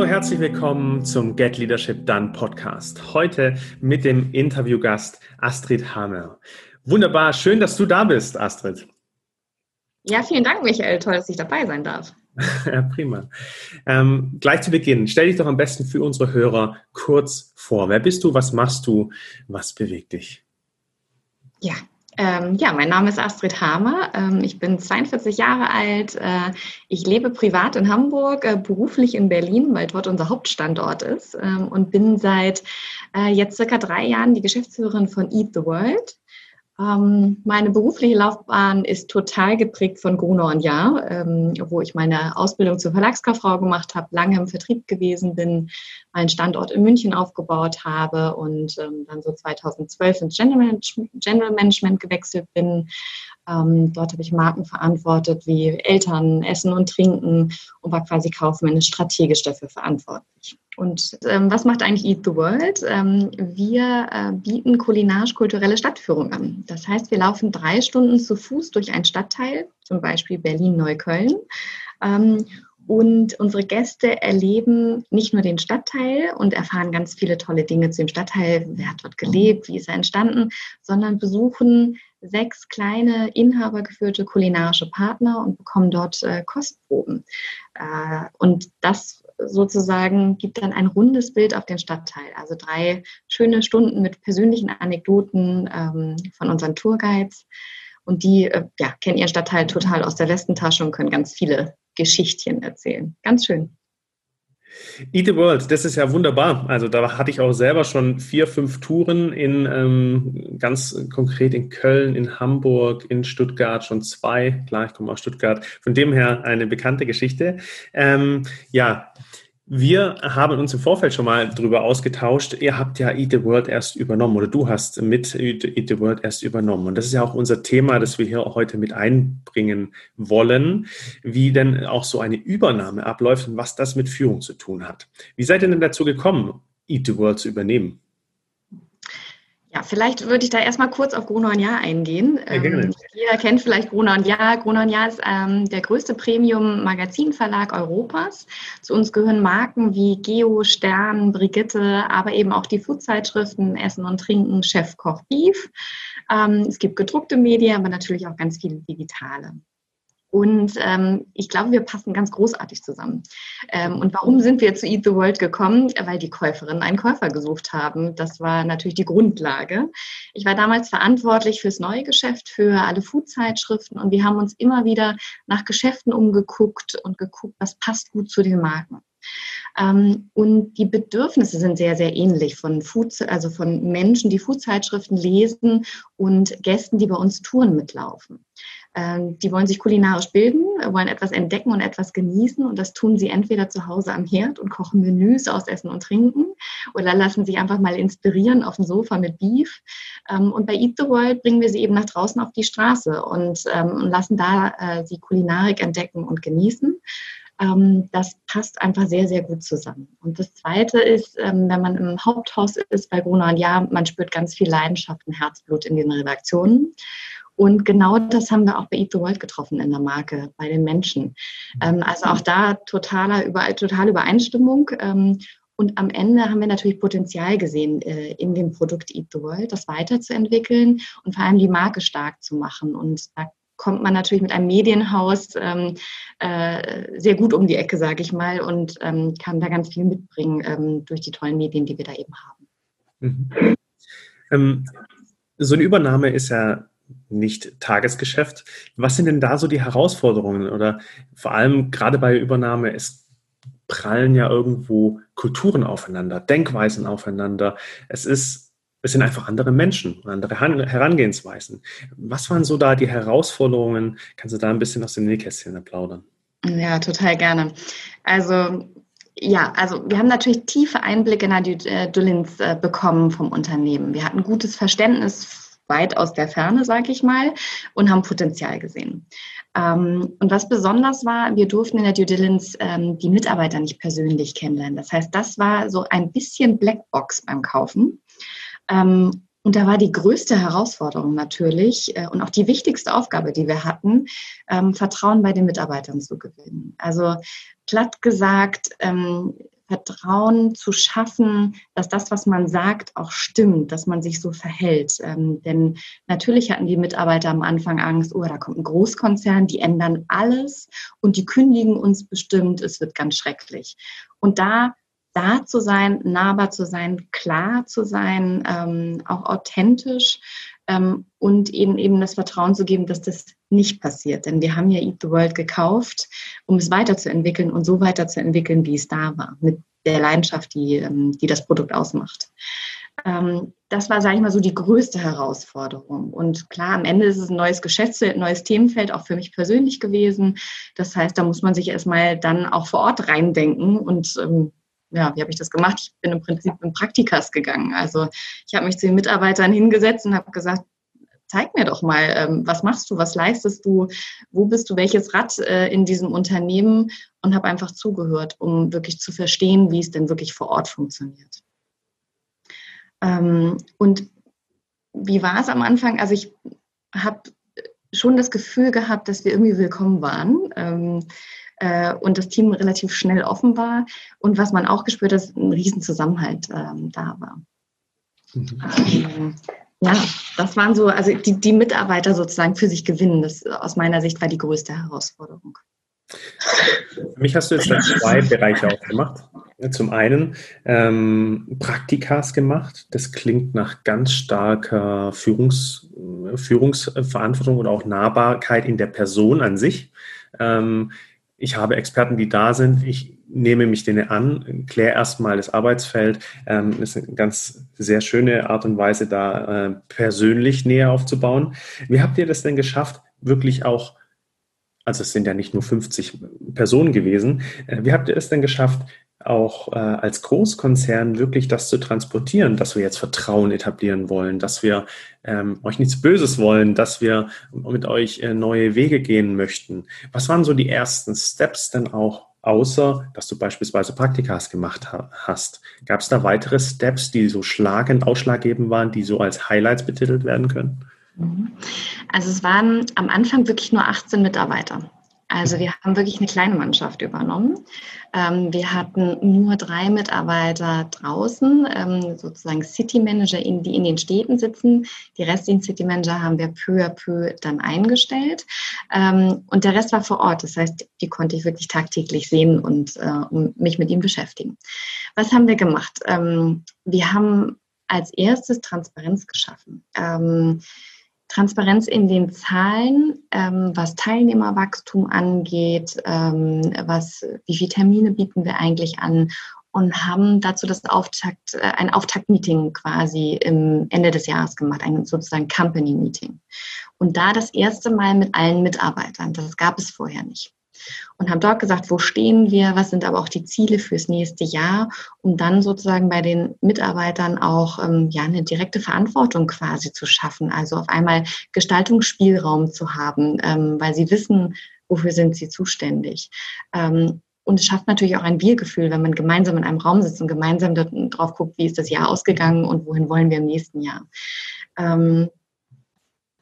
Hallo, herzlich willkommen zum Get Leadership Done Podcast. Heute mit dem Interviewgast Astrid Hammer. Wunderbar, schön, dass du da bist, Astrid. Ja, vielen Dank, Michael. Toll, dass ich dabei sein darf. ja, prima. Ähm, gleich zu Beginn, stell dich doch am besten für unsere Hörer kurz vor. Wer bist du? Was machst du? Was bewegt dich? Ja, ähm, ja, mein Name ist Astrid Hamer. Ähm, ich bin 42 Jahre alt. Äh, ich lebe privat in Hamburg, äh, beruflich in Berlin, weil dort unser Hauptstandort ist ähm, und bin seit äh, jetzt circa drei Jahren die Geschäftsführerin von Eat the World. Ähm, meine berufliche Laufbahn ist total geprägt von Gruner und Jahr, ähm, wo ich meine Ausbildung zur Verlagskauffrau gemacht habe, lange im Vertrieb gewesen bin, meinen Standort in München aufgebaut habe und ähm, dann so 2012 ins General Management, gewechselt bin. Dort habe ich Marken verantwortet wie Eltern, Essen und Trinken und war quasi kaufmännisch strategisch dafür verantwortlich. Und ähm, was macht eigentlich Eat the World? Ähm, wir äh, bieten kulinarisch-kulturelle Stadtführung an. Das heißt, wir laufen drei Stunden zu Fuß durch einen Stadtteil, zum Beispiel Berlin-Neukölln. Ähm, und unsere Gäste erleben nicht nur den Stadtteil und erfahren ganz viele tolle Dinge zu dem Stadtteil, wer hat dort gelebt, wie ist er entstanden, sondern besuchen sechs kleine inhabergeführte kulinarische Partner und bekommen dort äh, Kostproben. Äh, und das sozusagen gibt dann ein rundes Bild auf den Stadtteil. Also drei schöne Stunden mit persönlichen Anekdoten ähm, von unseren Tourguides. Und die äh, ja, kennen ihren Stadtteil total aus der Westentasche und können ganz viele Geschichtchen erzählen. Ganz schön. Eat the World, das ist ja wunderbar. Also da hatte ich auch selber schon vier, fünf Touren in ähm, ganz konkret in Köln, in Hamburg, in Stuttgart schon zwei. Klar, ich komme aus Stuttgart. Von dem her eine bekannte Geschichte. Ähm, ja, wir haben uns im Vorfeld schon mal darüber ausgetauscht. Ihr habt ja Eat the World erst übernommen oder du hast mit Eat the World erst übernommen. Und das ist ja auch unser Thema, das wir hier heute mit einbringen wollen, wie denn auch so eine Übernahme abläuft und was das mit Führung zu tun hat. Wie seid ihr denn dazu gekommen, Eat the World zu übernehmen? Ja, vielleicht würde ich da erstmal kurz auf Gruner und Jahr eingehen. Ja, ähm, jeder kennt vielleicht Gruner und Jahr. Gruner und Jahr ist ähm, der größte Premium-Magazinverlag Europas. Zu uns gehören Marken wie Geo, Stern, Brigitte, aber eben auch die Foodzeitschriften Essen und Trinken, Chef Koch Beef. Ähm, es gibt gedruckte Medien, aber natürlich auch ganz viele digitale. Und ähm, ich glaube, wir passen ganz großartig zusammen. Ähm, und warum sind wir zu Eat the World gekommen? Weil die Käuferinnen einen Käufer gesucht haben. Das war natürlich die Grundlage. Ich war damals verantwortlich fürs neue Geschäft, für alle Food-Zeitschriften und wir haben uns immer wieder nach Geschäften umgeguckt und geguckt, was passt gut zu den Marken. Ähm, und die Bedürfnisse sind sehr, sehr ähnlich von Food, also von Menschen, die Food-Zeitschriften lesen und Gästen, die bei uns Touren mitlaufen. Ähm, die wollen sich kulinarisch bilden, wollen etwas entdecken und etwas genießen. Und das tun sie entweder zu Hause am Herd und kochen Menüs aus Essen und Trinken oder lassen sich einfach mal inspirieren auf dem Sofa mit Beef. Ähm, und bei Eat the World bringen wir sie eben nach draußen auf die Straße und, ähm, lassen da äh, sie Kulinarik entdecken und genießen das passt einfach sehr, sehr gut zusammen. Und das Zweite ist, wenn man im Haupthaus ist bei Gruner und Ja, man spürt ganz viel Leidenschaft und Herzblut in den Redaktionen. Und genau das haben wir auch bei Eat the World getroffen in der Marke, bei den Menschen. Ähm, also auch da totaler, über, totale Übereinstimmung. Ähm, und am Ende haben wir natürlich Potenzial gesehen, äh, in dem Produkt Eat the World, das weiterzuentwickeln und vor allem die Marke stark zu machen. Und da kommt man natürlich mit einem Medienhaus ähm, äh, sehr gut um die Ecke, sage ich mal, und ähm, kann da ganz viel mitbringen ähm, durch die tollen Medien, die wir da eben haben. Mhm. Ähm, so eine Übernahme ist ja nicht Tagesgeschäft. Was sind denn da so die Herausforderungen? Oder vor allem gerade bei Übernahme, es prallen ja irgendwo Kulturen aufeinander, Denkweisen aufeinander. Es ist, es sind einfach andere Menschen, andere Herangehensweisen. Was waren so da die Herausforderungen? Kannst du da ein bisschen aus dem Nähkästchen plaudern? Ja, total gerne. Also ja, also wir haben natürlich tiefe Einblicke in die äh, äh, bekommen vom Unternehmen. Wir hatten gutes Verständnis weit aus der Ferne, sage ich mal, und haben Potenzial gesehen. Ähm, und was besonders war, wir durften in der Due Diligence ähm, die Mitarbeiter nicht persönlich kennenlernen. Das heißt, das war so ein bisschen Blackbox beim Kaufen. Ähm, und da war die größte Herausforderung natürlich äh, und auch die wichtigste Aufgabe, die wir hatten, ähm, Vertrauen bei den Mitarbeitern zu gewinnen. Also platt gesagt, ähm, Vertrauen zu schaffen, dass das, was man sagt, auch stimmt, dass man sich so verhält. Ähm, denn natürlich hatten die Mitarbeiter am Anfang Angst, oh, da kommt ein Großkonzern, die ändern alles und die kündigen uns bestimmt, es wird ganz schrecklich. Und da da zu sein, nahbar zu sein, klar zu sein, ähm, auch authentisch ähm, und eben eben das Vertrauen zu geben, dass das nicht passiert. Denn wir haben ja Eat the World gekauft, um es weiterzuentwickeln und so weiterzuentwickeln, wie es da war, mit der Leidenschaft, die, ähm, die das Produkt ausmacht. Ähm, das war, sage ich mal, so die größte Herausforderung. Und klar, am Ende ist es ein neues Geschäftsfeld, ein neues Themenfeld, auch für mich persönlich gewesen. Das heißt, da muss man sich erstmal dann auch vor Ort reindenken und ähm, ja, wie habe ich das gemacht? Ich bin im Prinzip in Praktikas gegangen. Also ich habe mich zu den Mitarbeitern hingesetzt und habe gesagt, zeig mir doch mal, ähm, was machst du, was leistest du, wo bist du, welches Rad äh, in diesem Unternehmen und habe einfach zugehört, um wirklich zu verstehen, wie es denn wirklich vor Ort funktioniert. Ähm, und wie war es am Anfang? Also ich habe schon das Gefühl gehabt, dass wir irgendwie willkommen waren. Ähm, äh, und das Team relativ schnell offen war. Und was man auch gespürt hat, dass ein Riesenzusammenhalt ähm, da war. Mhm. Ja, das waren so, also die, die Mitarbeiter sozusagen für sich gewinnen, das aus meiner Sicht war die größte Herausforderung. Für mich hast du jetzt zwei Bereiche aufgemacht. Zum einen ähm, Praktikas gemacht. Das klingt nach ganz starker Führungs, Führungsverantwortung oder auch Nahbarkeit in der Person an sich. Ähm, ich habe Experten, die da sind. Ich nehme mich denen an, kläre erstmal das Arbeitsfeld. Ähm, ist eine ganz sehr schöne Art und Weise, da äh, persönlich näher aufzubauen. Wie habt ihr das denn geschafft, wirklich auch, also es sind ja nicht nur 50 Personen gewesen, äh, wie habt ihr es denn geschafft, auch äh, als Großkonzern wirklich das zu transportieren, dass wir jetzt Vertrauen etablieren wollen, dass wir ähm, euch nichts Böses wollen, dass wir mit euch äh, neue Wege gehen möchten. Was waren so die ersten Steps denn auch, außer dass du beispielsweise Praktikas gemacht ha hast? Gab es da weitere Steps, die so schlagend, ausschlaggebend waren, die so als Highlights betitelt werden können? Mhm. Also es waren am Anfang wirklich nur 18 Mitarbeiter. Also wir haben wirklich eine kleine Mannschaft übernommen. Ähm, wir hatten nur drei Mitarbeiter draußen, ähm, sozusagen City Manager, die in den Städten sitzen. Die restlichen City Manager haben wir peu à peu dann eingestellt. Ähm, und der Rest war vor Ort. Das heißt, die konnte ich wirklich tagtäglich sehen und äh, mich mit ihm beschäftigen. Was haben wir gemacht? wir haben als erstes Transparenz geschaffen. Transparenz in den Zahlen, ähm, was Teilnehmerwachstum angeht, ähm, was, wie viele Termine bieten wir eigentlich an und haben dazu das Auftakt, äh, ein Auftaktmeeting quasi im Ende des Jahres gemacht, ein sozusagen Company Meeting. Und da das erste Mal mit allen Mitarbeitern, das gab es vorher nicht und haben dort gesagt, wo stehen wir, was sind aber auch die Ziele fürs nächste Jahr, um dann sozusagen bei den Mitarbeitern auch ähm, ja eine direkte Verantwortung quasi zu schaffen, also auf einmal Gestaltungsspielraum zu haben, ähm, weil sie wissen, wofür sind sie zuständig. Ähm, und es schafft natürlich auch ein Wir-Gefühl, wenn man gemeinsam in einem Raum sitzt und gemeinsam dort drauf guckt, wie ist das Jahr ausgegangen und wohin wollen wir im nächsten Jahr. Ähm,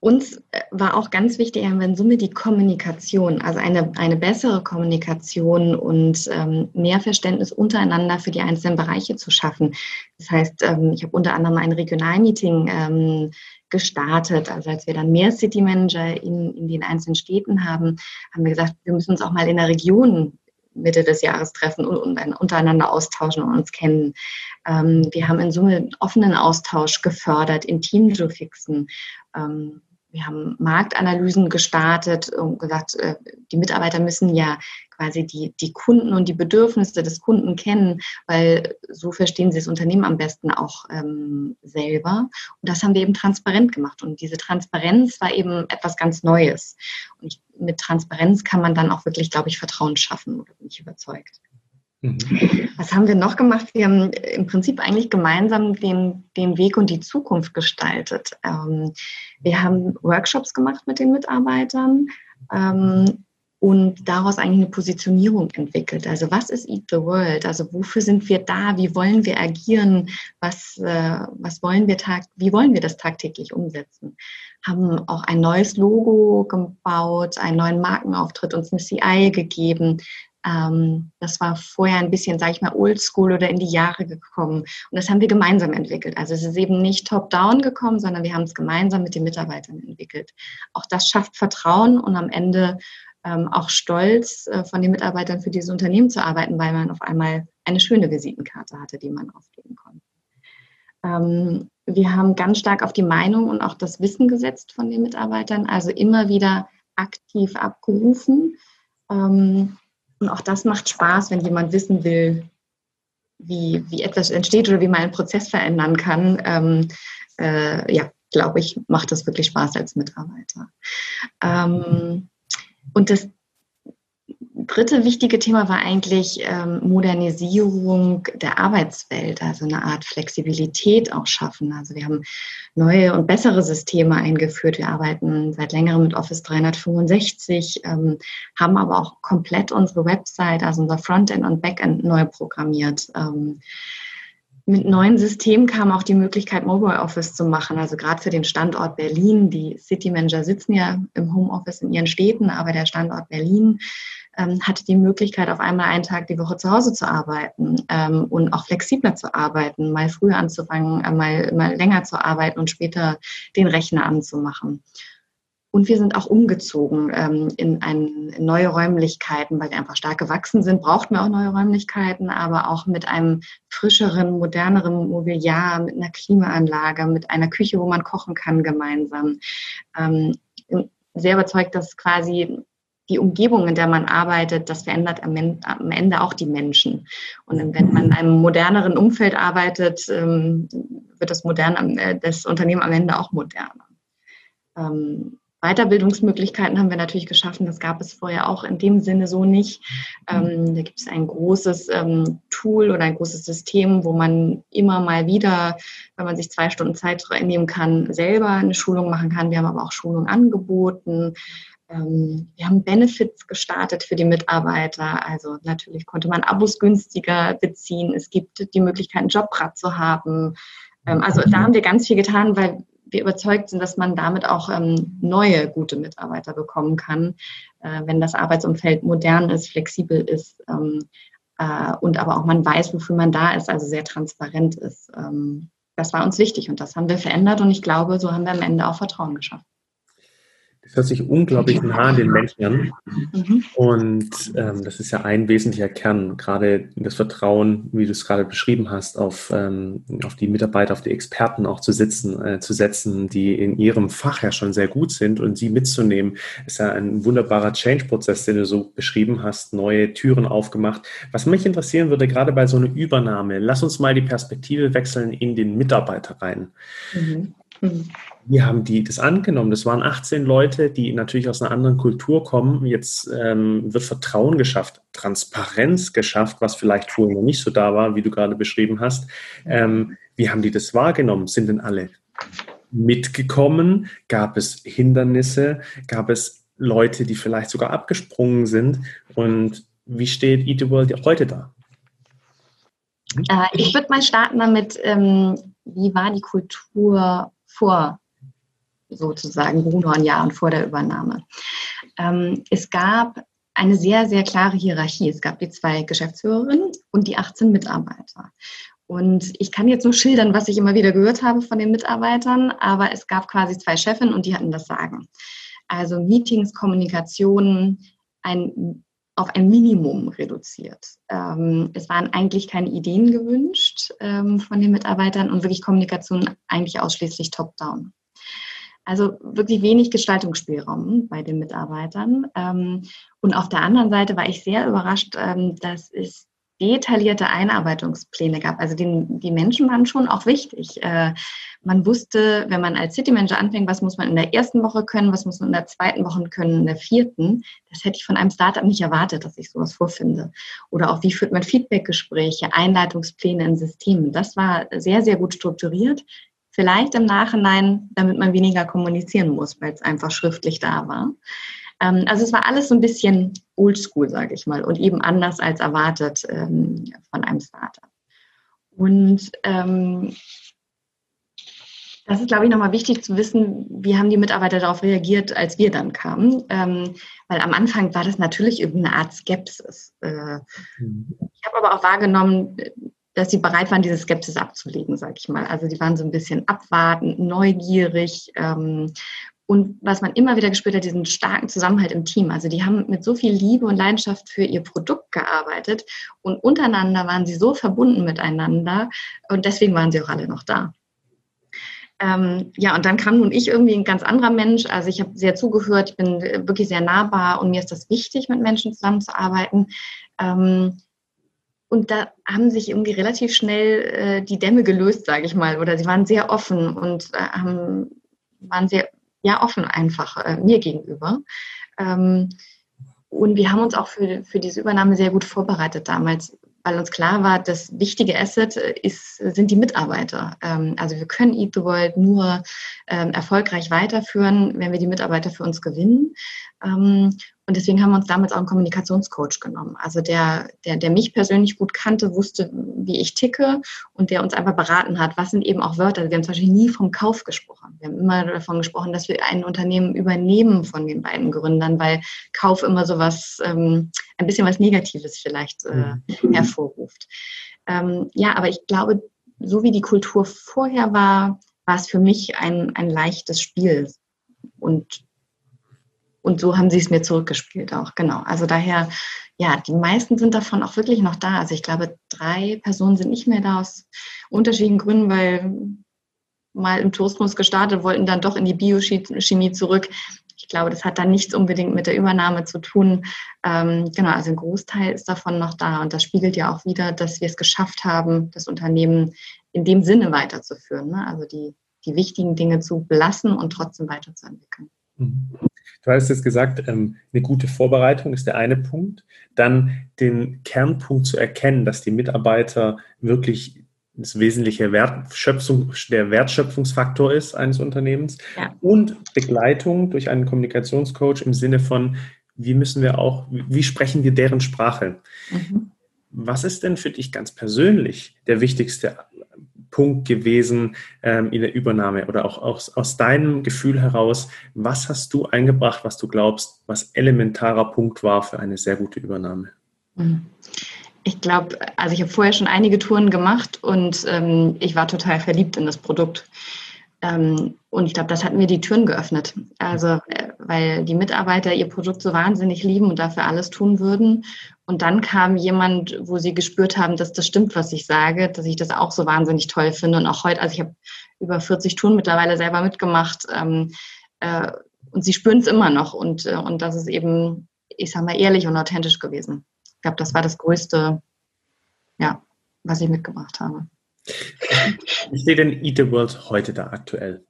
uns äh, war auch ganz wichtig, in Summe die Kommunikation, also eine, eine bessere Kommunikation und ähm, mehr Verständnis untereinander für die einzelnen Bereiche zu schaffen. Das heißt, ähm, ich habe unter anderem ein Regionalmeeting ähm, gestartet. Also als wir dann mehr City Manager in, in den einzelnen Städten haben, haben wir gesagt, wir müssen uns auch mal in der Region Mitte des Jahres treffen und, und untereinander austauschen und uns kennen. Ähm, wir haben in Summe offenen Austausch gefördert, in Teamgeofixen. Ähm, wir haben Marktanalysen gestartet und gesagt, äh, die Mitarbeiter müssen ja quasi die, die Kunden und die Bedürfnisse des Kunden kennen, weil so verstehen sie das Unternehmen am besten auch ähm, selber. Und das haben wir eben transparent gemacht. Und diese Transparenz war eben etwas ganz Neues. Und ich, mit Transparenz kann man dann auch wirklich, glaube ich, Vertrauen schaffen, oder bin ich überzeugt. Mhm. Was haben wir noch gemacht? Wir haben im Prinzip eigentlich gemeinsam den, den Weg und die Zukunft gestaltet. Ähm, wir haben Workshops gemacht mit den Mitarbeitern ähm, und daraus eigentlich eine Positionierung entwickelt. Also was ist Eat the World? Also wofür sind wir da? Wie wollen wir agieren? Was, äh, was wollen wir tag wie wollen wir das tagtäglich umsetzen? Haben auch ein neues Logo gebaut, einen neuen Markenauftritt, uns eine CI gegeben, Ähm, das war vorher ein bisschen, sage ich mal, oldschool oder in die Jahre gekommen. Und das haben wir gemeinsam entwickelt. Also es ist eben nicht top-down gekommen, sondern wir haben es gemeinsam mit den Mitarbeitern entwickelt. Auch das schafft Vertrauen und am Ende ähm, auch Stolz äh, von den Mitarbeitern für dieses Unternehmen zu arbeiten, weil man auf einmal eine schöne Visitenkarte hatte, die man aufgeben konnte. Ähm, wir haben ganz stark auf die Meinung und auch das Wissen gesetzt von den Mitarbeitern, also immer wieder aktiv abgerufen. Ähm, und auch das macht Spaß, wenn jemand wissen will, wie, wie etwas entsteht oder wie man einen Prozess verändern kann. Ähm, äh, ja, glaube ich, macht das wirklich Spaß als Mitarbeiter. Ähm, und das dritte wichtige Thema war eigentlich ähm, Modernisierung der Arbeitswelt, also eine Art Flexibilität auch schaffen. Also wir haben neue und bessere Systeme eingeführt. Wir arbeiten seit längerem mit Office 365, ähm, haben aber auch komplett unsere Website, also unser Frontend und Backend neu programmiert. Ähm, mit neuen Systemen kam auch die Möglichkeit, Mobile Office zu machen. Also gerade für den Standort Berlin. Die City Manager sitzen ja im Homeoffice in ihren Städten, aber der Standort Berlin ähm, hatte die Möglichkeit, auf einmal einen Tag die Woche zu Hause zu arbeiten ähm, und auch flexibler zu arbeiten, mal früher anzufangen, äh, mal, mal länger zu arbeiten und später den Rechner anzumachen. Und wir sind auch umgezogen ähm, in, ein, in neue Räumlichkeiten, weil wir einfach stark gewachsen sind, brauchten wir auch neue Räumlichkeiten, aber auch mit einem frischeren, moderneren Mobiliar, mit einer Klimaanlage, mit einer Küche, wo man kochen kann gemeinsam. Ähm, sehr überzeugt, dass quasi die Umgebung, in der man arbeitet, das verändert am Ende auch die Menschen. Und wenn man in einem moderneren Umfeld arbeitet, ähm, wird das, modern, äh, das Unternehmen am Ende auch moderner. Ähm, Weiterbildungsmöglichkeiten haben wir natürlich geschaffen. Das gab es vorher auch in dem Sinne so nicht. Ähm, da gibt es ein großes ähm, Tool oder ein großes System, wo man immer mal wieder, wenn man sich zwei Stunden Zeit nehmen kann, selber eine Schulung machen kann. Wir haben aber auch Schulungen angeboten. Ähm, wir haben Benefits gestartet für die Mitarbeiter. Also natürlich konnte man Abos günstiger beziehen. Es gibt die Möglichkeit, einen Jobrad zu haben. Ähm, also da haben wir ganz viel getan, weil wir überzeugt sind, dass man damit auch ähm, neue gute Mitarbeiter bekommen kann, äh, wenn das Arbeitsumfeld modern ist, flexibel ist äh, und aber auch man weiß, wofür man da ist, also sehr transparent ist. das war uns wichtig und das haben wir verändert und ich glaube, so haben wir am Ende auch Vertrauen geschaffen. Das hört sich unglaublich nah an den Menschen an. Mhm. Und ähm, das ist ja ein wesentlicher Kern, gerade das Vertrauen, wie du es gerade beschrieben hast, auf, ähm, auf die Mitarbeiter, auf die Experten auch zu sitzen, äh, zu setzen, die in ihrem Fach ja schon sehr gut sind und sie mitzunehmen, ist ja ein wunderbarer Change-Prozess, den du so beschrieben hast, neue Türen aufgemacht. Was mich interessieren würde, gerade bei so einer Übernahme, lass uns mal die Perspektive wechseln in den Mitarbeiter rein. Mhm. Mhm. Wie haben die das angenommen? Das waren 18 Leute, die natürlich aus einer anderen Kultur kommen. Jetzt ähm, wird Vertrauen geschafft, Transparenz geschafft, was vielleicht vorher noch nicht so da war, wie du gerade beschrieben hast. Ähm, wie haben die das wahrgenommen? Sind denn alle mitgekommen? Gab es Hindernisse? Gab es Leute, die vielleicht sogar abgesprungen sind? Und wie steht Eat the World heute da? Äh, ich würde mal starten damit, ähm, wie war die Kultur vor sozusagen Bruno Jahren vor der Übernahme. Ähm, es gab eine sehr, sehr klare Hierarchie. Es gab die zwei Geschäftsführerinnen und die 18 Mitarbeiter. Und ich kann jetzt nur schildern, was ich immer wieder gehört habe von den Mitarbeitern, aber es gab quasi zwei Chefinnen und die hatten das Sagen. Also Meetings, Kommunikation, ein, auf ein Minimum reduziert. Ähm, es waren eigentlich keine Ideen gewünscht ähm, von den Mitarbeitern und wirklich Kommunikation eigentlich ausschließlich top-down. Also wirklich wenig Gestaltungsspielraum bei den Mitarbeitern. Ähm, und auf der anderen Seite war ich sehr überrascht, ähm, dass es detaillierte Einarbeitungspläne gab. Also die, die Menschen waren schon auch wichtig. Äh, man wusste, wenn man als City Manager anfängt, was muss man in der ersten Woche können, was muss man in der zweiten Woche können, in der vierten. Das hätte ich von einem Startup nicht erwartet, dass ich sowas vorfinde. Oder auch wie führt man Feedbackgespräche, Einleitungspläne in Systemen. Das war sehr, sehr gut strukturiert. Vielleicht im Nachhinein, damit man weniger kommunizieren muss, weil es einfach schriftlich da war. Ähm, also es war alles so ein bisschen oldschool, sage ich mal, und eben anders als erwartet ähm, von einem Startup. Und ähm, Das ist, glaube ich, nochmal wichtig zu wissen, wie haben die Mitarbeiter darauf reagiert, als wir dann kamen. Ähm, weil am Anfang war das natürlich irgendeine Art Skepsis. Äh, mhm. Ich habe aber auch wahrgenommen, dass sie bereit waren, diese Skepsis abzulegen, sage ich mal. Also die waren so ein bisschen abwartend, neugierig. Ähm, und was man immer wieder gespürt hat, diesen starken Zusammenhalt im Team. Also die haben mit so viel Liebe und Leidenschaft für ihr Produkt gearbeitet und untereinander waren sie so verbunden miteinander und deswegen waren sie auch alle noch da. Ähm, ja, und dann kam nun ich irgendwie ein ganz anderer Mensch. Also ich habe sehr zugehört, ich bin wirklich sehr nahbar und mir ist das wichtig, mit Menschen zusammenzuarbeiten. Ähm, und da haben sich irgendwie relativ schnell äh, die Dämme gelöst, sage ich mal, oder sie waren sehr offen und äh, haben, waren sehr ja offen einfach äh, mir gegenüber. Ähm, und wir haben uns auch für, für diese Übernahme sehr gut vorbereitet damals weil uns klar war, das wichtige Asset äh, ist, sind die Mitarbeiter. Ähm, also wir können Eat the World nur ähm, erfolgreich weiterführen, wenn wir die Mitarbeiter für uns gewinnen. Und deswegen haben wir uns damals auch einen Kommunikationscoach genommen. Also der, der, der mich persönlich gut kannte, wusste, wie ich ticke und der uns einfach beraten hat, was sind eben auch Wörter. Wir haben zum Beispiel nie vom Kauf gesprochen. Wir haben immer davon gesprochen, dass wir ein Unternehmen übernehmen von den beiden Gründern, weil Kauf immer so was, ähm, ein bisschen was Negatives vielleicht äh, mhm. hervorruft. Ähm, ja, aber ich glaube, so wie die Kultur vorher war, war es für mich ein, ein leichtes Spiel. Und und so haben sie es mir zurückgespielt auch, genau. Also daher, ja, die meisten sind davon auch wirklich noch da. Also ich glaube, drei Personen sind nicht mehr da aus unterschiedlichen Gründen, weil mal im Tourismus gestartet, wollten dann doch in die Biochemie zurück. Ich glaube, das hat dann nichts unbedingt mit der Übernahme zu tun. Ähm, genau, also ein Großteil ist davon noch da. Und das spiegelt ja auch wieder, dass wir es geschafft haben, das Unternehmen in dem Sinne weiterzuführen. Ne? Also die, die wichtigen Dinge zu belassen und trotzdem weiterzuentwickeln. Du hattest jetzt gesagt, ähm, eine gute Vorbereitung ist der eine Punkt. Dann den Kernpunkt zu erkennen, dass die Mitarbeiter wirklich das wesentliche Wertschöpfung, der Wertschöpfungsfaktor ist eines Unternehmens. Ja. Und Begleitung durch einen Kommunikationscoach im Sinne von, wie müssen wir auch, wie sprechen wir deren Sprache? Mhm. Was ist denn für dich ganz persönlich der wichtigste Punkt gewesen ähm, in der Übernahme oder auch aus, aus deinem Gefühl heraus, was hast du eingebracht, was du glaubst, was elementarer Punkt war für eine sehr gute Übernahme? Mhm. Ich glaube, also ich habe vorher schon einige Touren gemacht und ähm, ich war total verliebt in das Produkt. Ähm, und ich glaube, das hat mir die Türen geöffnet. Also, äh, weil die Mitarbeiter ihr Produkt so wahnsinnig lieben und dafür alles tun würden. Und dann kam jemand, wo sie gespürt haben, dass das stimmt, was ich sage, dass ich das auch so wahnsinnig toll finde. Und auch heute, also ich habe über 40 Touren mittlerweile selber mitgemacht. Ähm, äh, und sie spüren es immer noch. Und, äh, und das ist eben, ich sag mal, ehrlich und authentisch gewesen. Ich glaube, das war das Größte, ja, was ich mitgebracht habe. Wie steht denn Eat the World heute da aktuell?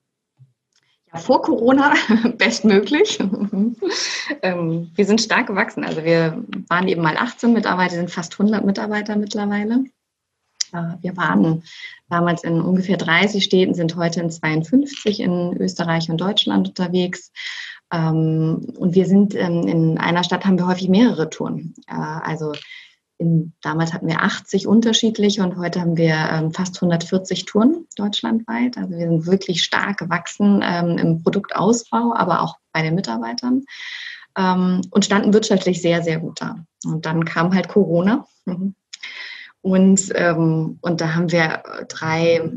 Ja, vor Corona bestmöglich. ähm, wir sind stark gewachsen. Also wir waren eben mal 18 Mitarbeiter, sind fast 100 Mitarbeiter mittlerweile. Äh, wir waren damals in ungefähr 30 Städten, sind heute in 52 in Österreich und Deutschland unterwegs. Ähm, und wir sind ähm, in einer Stadt haben wir häufig mehrere Touren. Äh, also in, damals hatten wir 80 unterschiedliche und heute haben wir ähm, fast 140 Touren deutschlandweit. Also wir sind wirklich stark gewachsen ähm, im Produktausbau, aber auch bei den Mitarbeitern ähm, und standen wirtschaftlich sehr, sehr gut da. Und dann kam halt Corona. Und, ähm, und da haben wir drei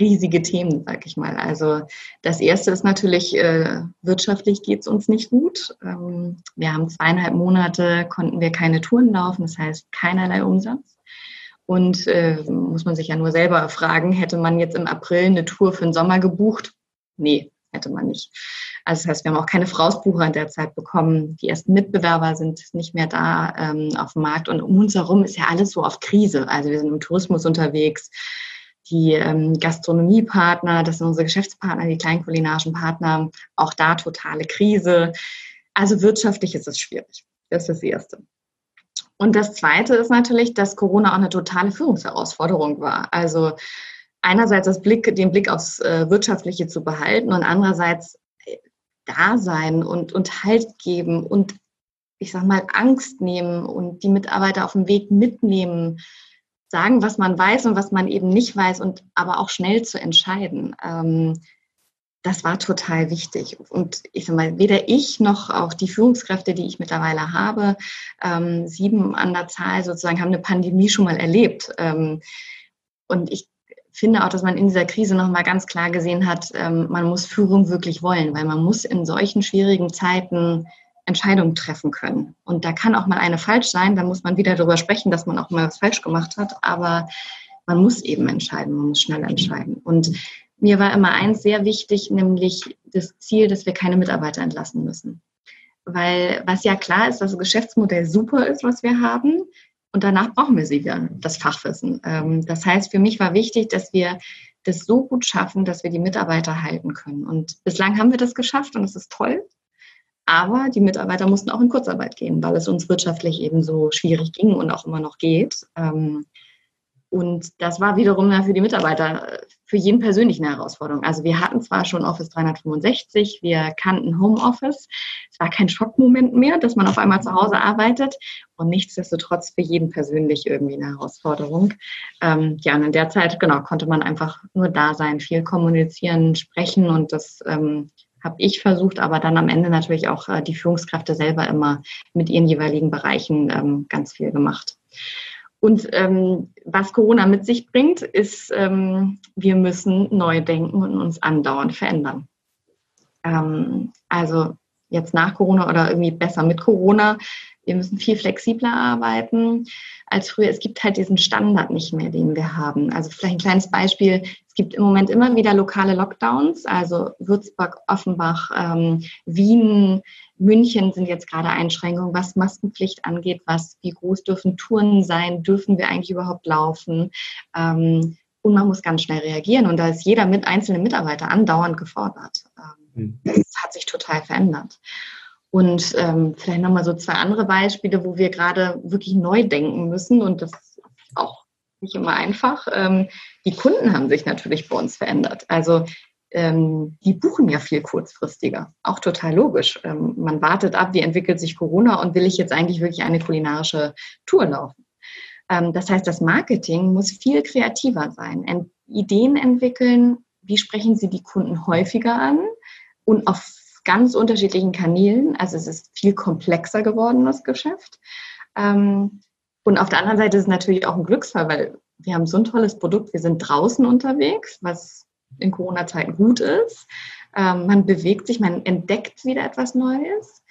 riesige Themen, sag ich mal. Also das erste ist natürlich, äh, wirtschaftlich geht es uns nicht gut. Ähm, wir haben zweieinhalb Monate, konnten wir keine Touren laufen, das heißt keinerlei Umsatz. Und äh, muss man sich ja nur selber fragen, hätte man jetzt im April eine Tour für den Sommer gebucht? Nee, hätte man nicht. Also das heißt, wir haben auch keine Vorausbucher in der Zeit bekommen. Die ersten Mitbewerber sind nicht mehr da ähm, auf dem Markt und um uns herum ist ja alles so auf Krise. Also wir sind im Tourismus unterwegs die ähm, Gastronomiepartner, das sind unsere Geschäftspartner, die kleinen kulinarischen Partner, auch da totale Krise. Also wirtschaftlich ist es schwierig. Das ist das Erste. Und das Zweite ist natürlich, dass Corona auch eine totale Führungsherausforderung war. Also einerseits das Blick, den Blick aufs äh, Wirtschaftliche zu behalten und andererseits äh, da sein und, und Halt geben und ich sag mal Angst nehmen und die Mitarbeiter auf dem Weg mitnehmen sagen, was man weiß und was man eben nicht weiß und aber auch schnell zu entscheiden. Ähm, das war total wichtig. Und ich sag mal, weder ich noch auch die Führungskräfte, die ich mittlerweile habe, ähm, sieben an der Zahl sozusagen, haben eine Pandemie schon mal erlebt. Ähm, und ich finde auch, dass man in dieser Krise nochmal ganz klar gesehen hat, ähm, man muss Führung wirklich wollen, weil man muss in solchen schwierigen Zeiten Entscheidungen treffen können. Und da kann auch mal eine falsch sein, da muss man wieder darüber sprechen, dass man auch mal was falsch gemacht hat, aber man muss eben entscheiden, man muss schnell entscheiden. Und mir war immer eins sehr wichtig, nämlich das Ziel, dass wir keine Mitarbeiter entlassen müssen. Weil was ja klar ist, dass das Geschäftsmodell super ist, was wir haben. Und danach brauchen wir sie wieder, das Fachwissen. Ähm, das heißt, für mich war wichtig, dass wir das so gut schaffen, dass wir die Mitarbeiter halten können. Und bislang haben wir das geschafft und es ist toll. Aber die Mitarbeiter mussten auch in Kurzarbeit gehen, weil es uns wirtschaftlich eben so schwierig ging und auch immer noch geht. Ähm, und das war wiederum für die Mitarbeiter, für jeden persönlich eine Herausforderung. Also wir hatten zwar schon Office 365, wir kannten Homeoffice. Es war kein Schockmoment mehr, dass man auf einmal zu Hause arbeitet. Und nichtsdestotrotz für jeden persönlich irgendwie eine Herausforderung. Ähm, ja, und in der Zeit, genau, konnte man einfach nur da sein, viel kommunizieren, sprechen. Und das ähm, habe ich versucht, aber dann am Ende natürlich auch äh, die Führungskräfte selber immer mit ihren jeweiligen Bereichen ähm, ganz viel gemacht. Und ähm, was Corona mit sich bringt, ist, ähm, wir müssen neu denken und uns andauernd verändern. Ähm, also jetzt nach Corona oder irgendwie besser mit Corona. Wir müssen viel flexibler arbeiten als früher. Es gibt halt diesen Standard nicht mehr, den wir haben. Also vielleicht ein kleines Beispiel. Es gibt im Moment immer wieder lokale Lockdowns. Also Würzburg, Offenbach, ähm, Wien, München sind jetzt gerade Einschränkungen, was Maskenpflicht angeht, was, wie groß dürfen Touren sein, dürfen wir eigentlich überhaupt laufen? Ähm, und man muss ganz schnell reagieren. Und da ist jeder mit einzelne Mitarbeiter andauernd gefordert. Ähm, hm. Das hat sich total verändert. Und ähm, vielleicht nochmal so zwei andere Beispiele, wo wir gerade wirklich neu denken müssen. Und das ist auch nicht immer einfach. Ähm, die Kunden haben sich natürlich bei uns verändert. Also ähm, die buchen ja viel kurzfristiger. Auch total logisch. Ähm, man wartet ab, wie entwickelt sich Corona und will ich jetzt eigentlich wirklich eine kulinarische Tour laufen. Ähm, das heißt, das Marketing muss viel kreativer sein. Ent Ideen entwickeln, wie sprechen Sie die Kunden häufiger an und auf ganz unterschiedlichen Kanälen. Also es ist viel komplexer geworden, das Geschäft. Ähm, und auf der anderen Seite ist es natürlich auch ein Glücksfall, weil wir haben so ein tolles Produkt. Wir sind draußen unterwegs, was in Corona-Zeiten gut ist. Ähm, man bewegt sich, man entdeckt wieder etwas Neues,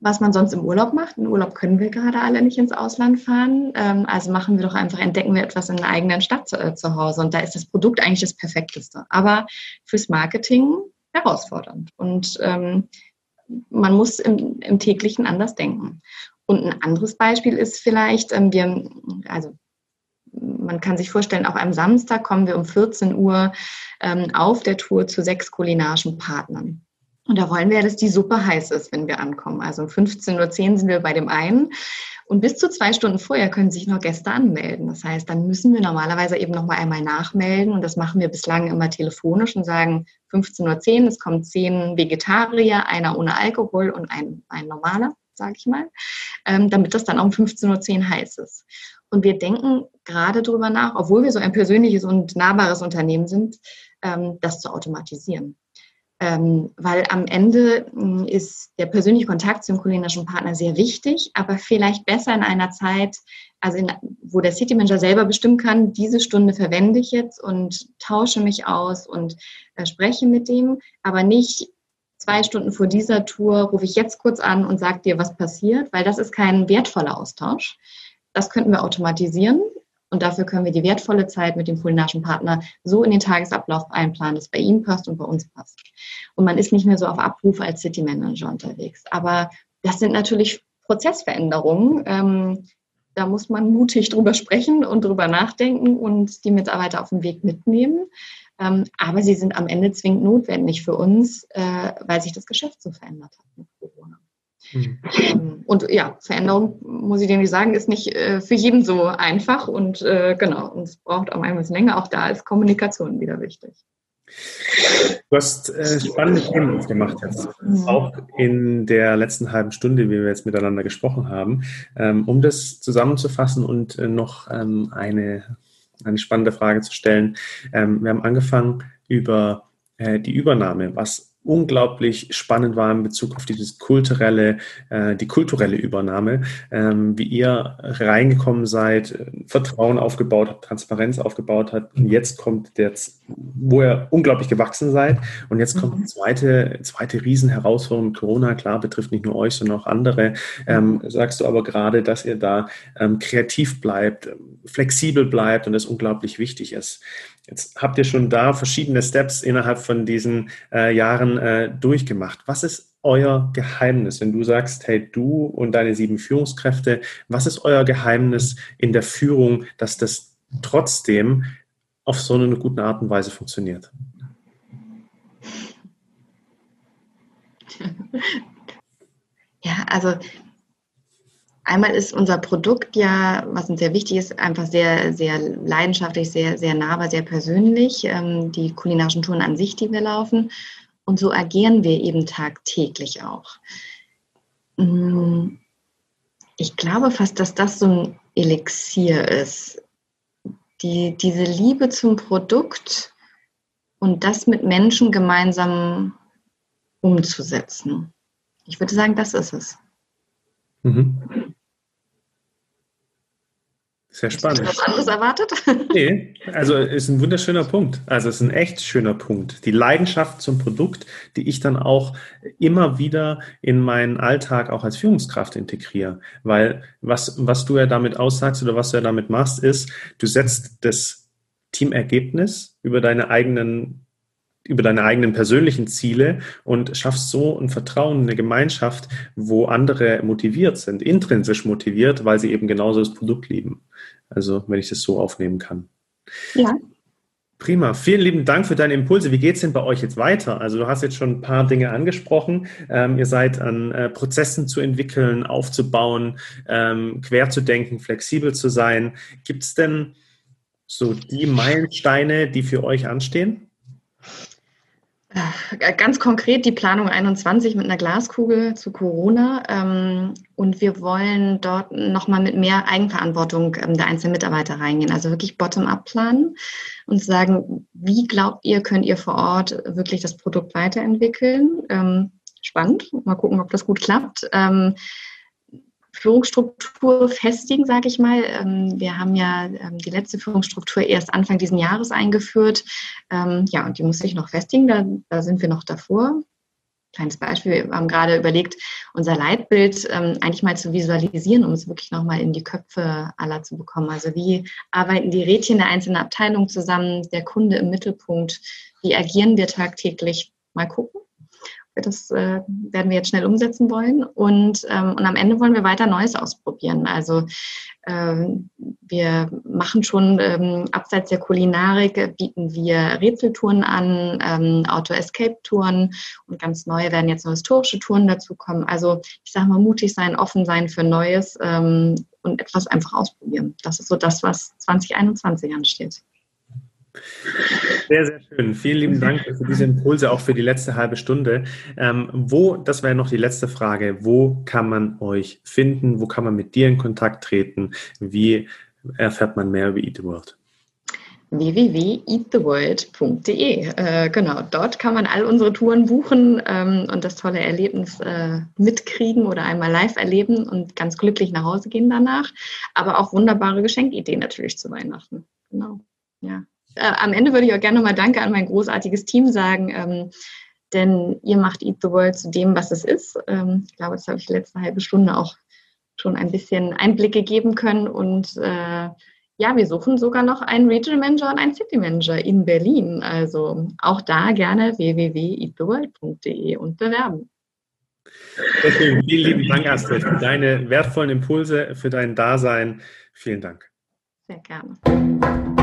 was man sonst im Urlaub macht. Im Urlaub können wir gerade alle nicht ins Ausland fahren. Ähm, also machen wir doch einfach, entdecken wir etwas in der eigenen Stadt äh, zu Hause. Und da ist das Produkt eigentlich das Perfekteste. Aber fürs Marketing herausfordernd. Und ähm, man muss im, im, täglichen anders denken. Und ein anderes Beispiel ist vielleicht, ähm, wir, also man kann sich vorstellen, auch am Samstag kommen wir um 14 Uhr ähm, auf der Tour zu sechs kulinarischen Partnern. Und da wollen wir, dass die Suppe heiß ist, wenn wir ankommen. Also um 15.10 Uhr sind wir bei dem einen. Und bis zu zwei Stunden vorher können sich noch Gäste anmelden. Das heißt, dann müssen wir normalerweise eben noch mal einmal nachmelden. Und das machen wir bislang immer telefonisch und sagen 15.10 Uhr, es kommen zehn Vegetarier, einer ohne Alkohol und ein, ein normaler, sage ich mal, ähm, damit das dann um 15.10 Uhr heiß ist. Und wir denken gerade darüber nach, obwohl wir so ein persönliches und nahbares Unternehmen sind, ähm, das zu automatisieren. Ähm, weil am Ende hm, ist der persönliche Kontakt zum kulinarischen Partner sehr wichtig, aber vielleicht besser in einer Zeit, also in, wo der City Manager selber bestimmen kann, diese Stunde verwende ich jetzt und tausche mich aus und äh, spreche mit dem, aber nicht zwei Stunden vor dieser Tour rufe ich jetzt kurz an und sage dir, was passiert, weil das ist kein wertvoller Austausch. Das könnten wir automatisieren und dafür können wir die wertvolle Zeit mit dem kulinarischen Partner so in den Tagesablauf einplanen, dass bei ihm passt und bei uns passt. Und man ist nicht mehr so auf Abruf als City Manager unterwegs. Aber das sind natürlich Prozessveränderungen. Ähm, da muss man mutig drüber sprechen und drüber nachdenken und die Mitarbeiter auf den Weg mitnehmen. Ähm, aber sie sind am Ende zwingend notwendig für uns, äh, weil sich das Geschäft so verändert hat mit Corona. Mhm. Und ja, Veränderung, muss ich dir nicht sagen, ist nicht äh, für jeden so einfach und äh, genau, und es braucht auch ein bisschen länger. Auch da ist Kommunikation wieder wichtig. Du hast äh, spannende Themen gemacht jetzt, mhm. auch in der letzten halben Stunde, wie wir jetzt miteinander gesprochen haben. Ähm, um das zusammenzufassen und äh, noch ähm, eine, eine spannende Frage zu stellen. Ähm, wir haben angefangen über äh, die Übernahme, was unglaublich spannend war in Bezug auf dieses kulturelle, äh, die kulturelle Übernahme, ähm, wie ihr reingekommen seid, Vertrauen aufgebaut habt, Transparenz aufgebaut habt und jetzt kommt der, wo ihr unglaublich gewachsen seid und jetzt kommt die mhm. zweite, zweite Riesenherausforderung Corona, klar, betrifft nicht nur euch, sondern auch andere. Ähm, sagst du aber gerade, dass ihr da ähm, kreativ bleibt, flexibel bleibt und das unglaublich wichtig ist. Jetzt habt ihr schon da verschiedene Steps innerhalb von diesen äh, Jahren äh, durchgemacht. Was ist euer Geheimnis, wenn du sagst, hey, du und deine sieben Führungskräfte, was ist euer Geheimnis in der Führung, dass das trotzdem auf so eine gute Art und Weise funktioniert? Ja, also Einmal ist unser Produkt ja, was uns sehr wichtig ist, einfach sehr, sehr leidenschaftlich, sehr, sehr nahbar, sehr persönlich. Ähm, die kulinarischen Touren an sich, die wir laufen. Und so agieren wir eben tagtäglich auch. Mm, ich glaube fast, dass das so ein Elixier ist. Die, diese Liebe zum Produkt und das mit Menschen gemeinsam umzusetzen. Ich würde sagen, das ist es. Mhm. Sehr spannend. Hast du was anderes erwartet? Nee, also ist ein wunderschöner Punkt. Also ist ein echt schöner Punkt. Die Leidenschaft zum Produkt, die ich dann auch immer wieder in meinen Alltag auch als Führungskraft integriere. Weil was, was du ja damit aussagst oder was du ja damit machst, ist, du setzt das Teamergebnis über deine eigenen über deine eigenen persönlichen Ziele und schaffst so ein Vertrauen, eine Gemeinschaft, wo andere motiviert sind, intrinsisch motiviert, weil sie eben genauso das Produkt lieben. Also wenn ich das so aufnehmen kann. Ja. Prima. Vielen lieben Dank für deine Impulse. Wie geht es denn bei euch jetzt weiter? Also du hast jetzt schon ein paar Dinge angesprochen. Ähm, ihr seid an äh, Prozessen zu entwickeln, aufzubauen, ähm, quer zu denken, flexibel zu sein. Gibt es denn so die Meilensteine, die für euch anstehen? Äh, ganz konkret die Planung 21 mit einer Glaskugel zu Corona. Ähm, und wir wollen dort nochmal mit mehr Eigenverantwortung ähm, der einzelnen Mitarbeiter reingehen. Also wirklich bottom-up planen und sagen, wie glaubt ihr, könnt ihr vor Ort wirklich das Produkt weiterentwickeln? Ähm, spannend. Mal gucken, ob das gut klappt. Führungsstruktur festigen, sage ich mal. Ähm, wir haben ja ähm, die letzte Führungsstruktur erst Anfang diesen Jahres eingeführt. Ähm, ja, und die muss sich noch festigen. Da, da sind wir noch davor. Kleines Beispiel, wir haben gerade überlegt, unser Leitbild eigentlich mal zu visualisieren, um es wirklich nochmal in die Köpfe aller zu bekommen. Also wie arbeiten die Rädchen der einzelnen Abteilungen zusammen, der Kunde im Mittelpunkt, wie agieren wir tagtäglich? Mal gucken. Das äh, werden wir jetzt schnell umsetzen wollen. Und, ähm, und am Ende wollen wir weiter Neues ausprobieren. Also ähm, wir machen schon ähm, abseits der Kulinarik, bieten wir Rätseltouren an, ähm, Auto-Escape-Touren und ganz neue werden jetzt noch historische Touren dazukommen. Also ich sage mal, mutig sein, offen sein für Neues ähm, und etwas einfach ausprobieren. Das ist so das, was 2021 ansteht. Sehr, sehr schön. Vielen lieben Dank für diese Impulse, auch für die letzte halbe Stunde. Ähm, wo, das wäre noch die letzte Frage, wo kann man euch finden? Wo kann man mit dir in Kontakt treten? Wie erfährt man mehr über Eat the World? www.eattheworld.de. Äh, genau, dort kann man all unsere Touren buchen ähm, und das tolle Erlebnis äh, mitkriegen oder einmal live erleben und ganz glücklich nach Hause gehen danach. Aber auch wunderbare Geschenkideen natürlich zu Weihnachten. Genau, ja äh, am Ende würde ich auch gerne nochmal Danke an mein großartiges Team sagen, ähm, denn ihr macht Eat the World zu dem, was es ist. Ähm, ich glaube, das habe ich die letzte halbe Stunde auch schon ein bisschen Einblicke geben können und äh, ja, wir suchen sogar noch einen Regional Manager und einen City Manager in Berlin. Also auch da gerne www.eattheworld.de und bewerben. Vielen lieben Dank, Astrid, für deine wertvollen Impulse, für dein Dasein. Vielen Dank. Sehr gerne.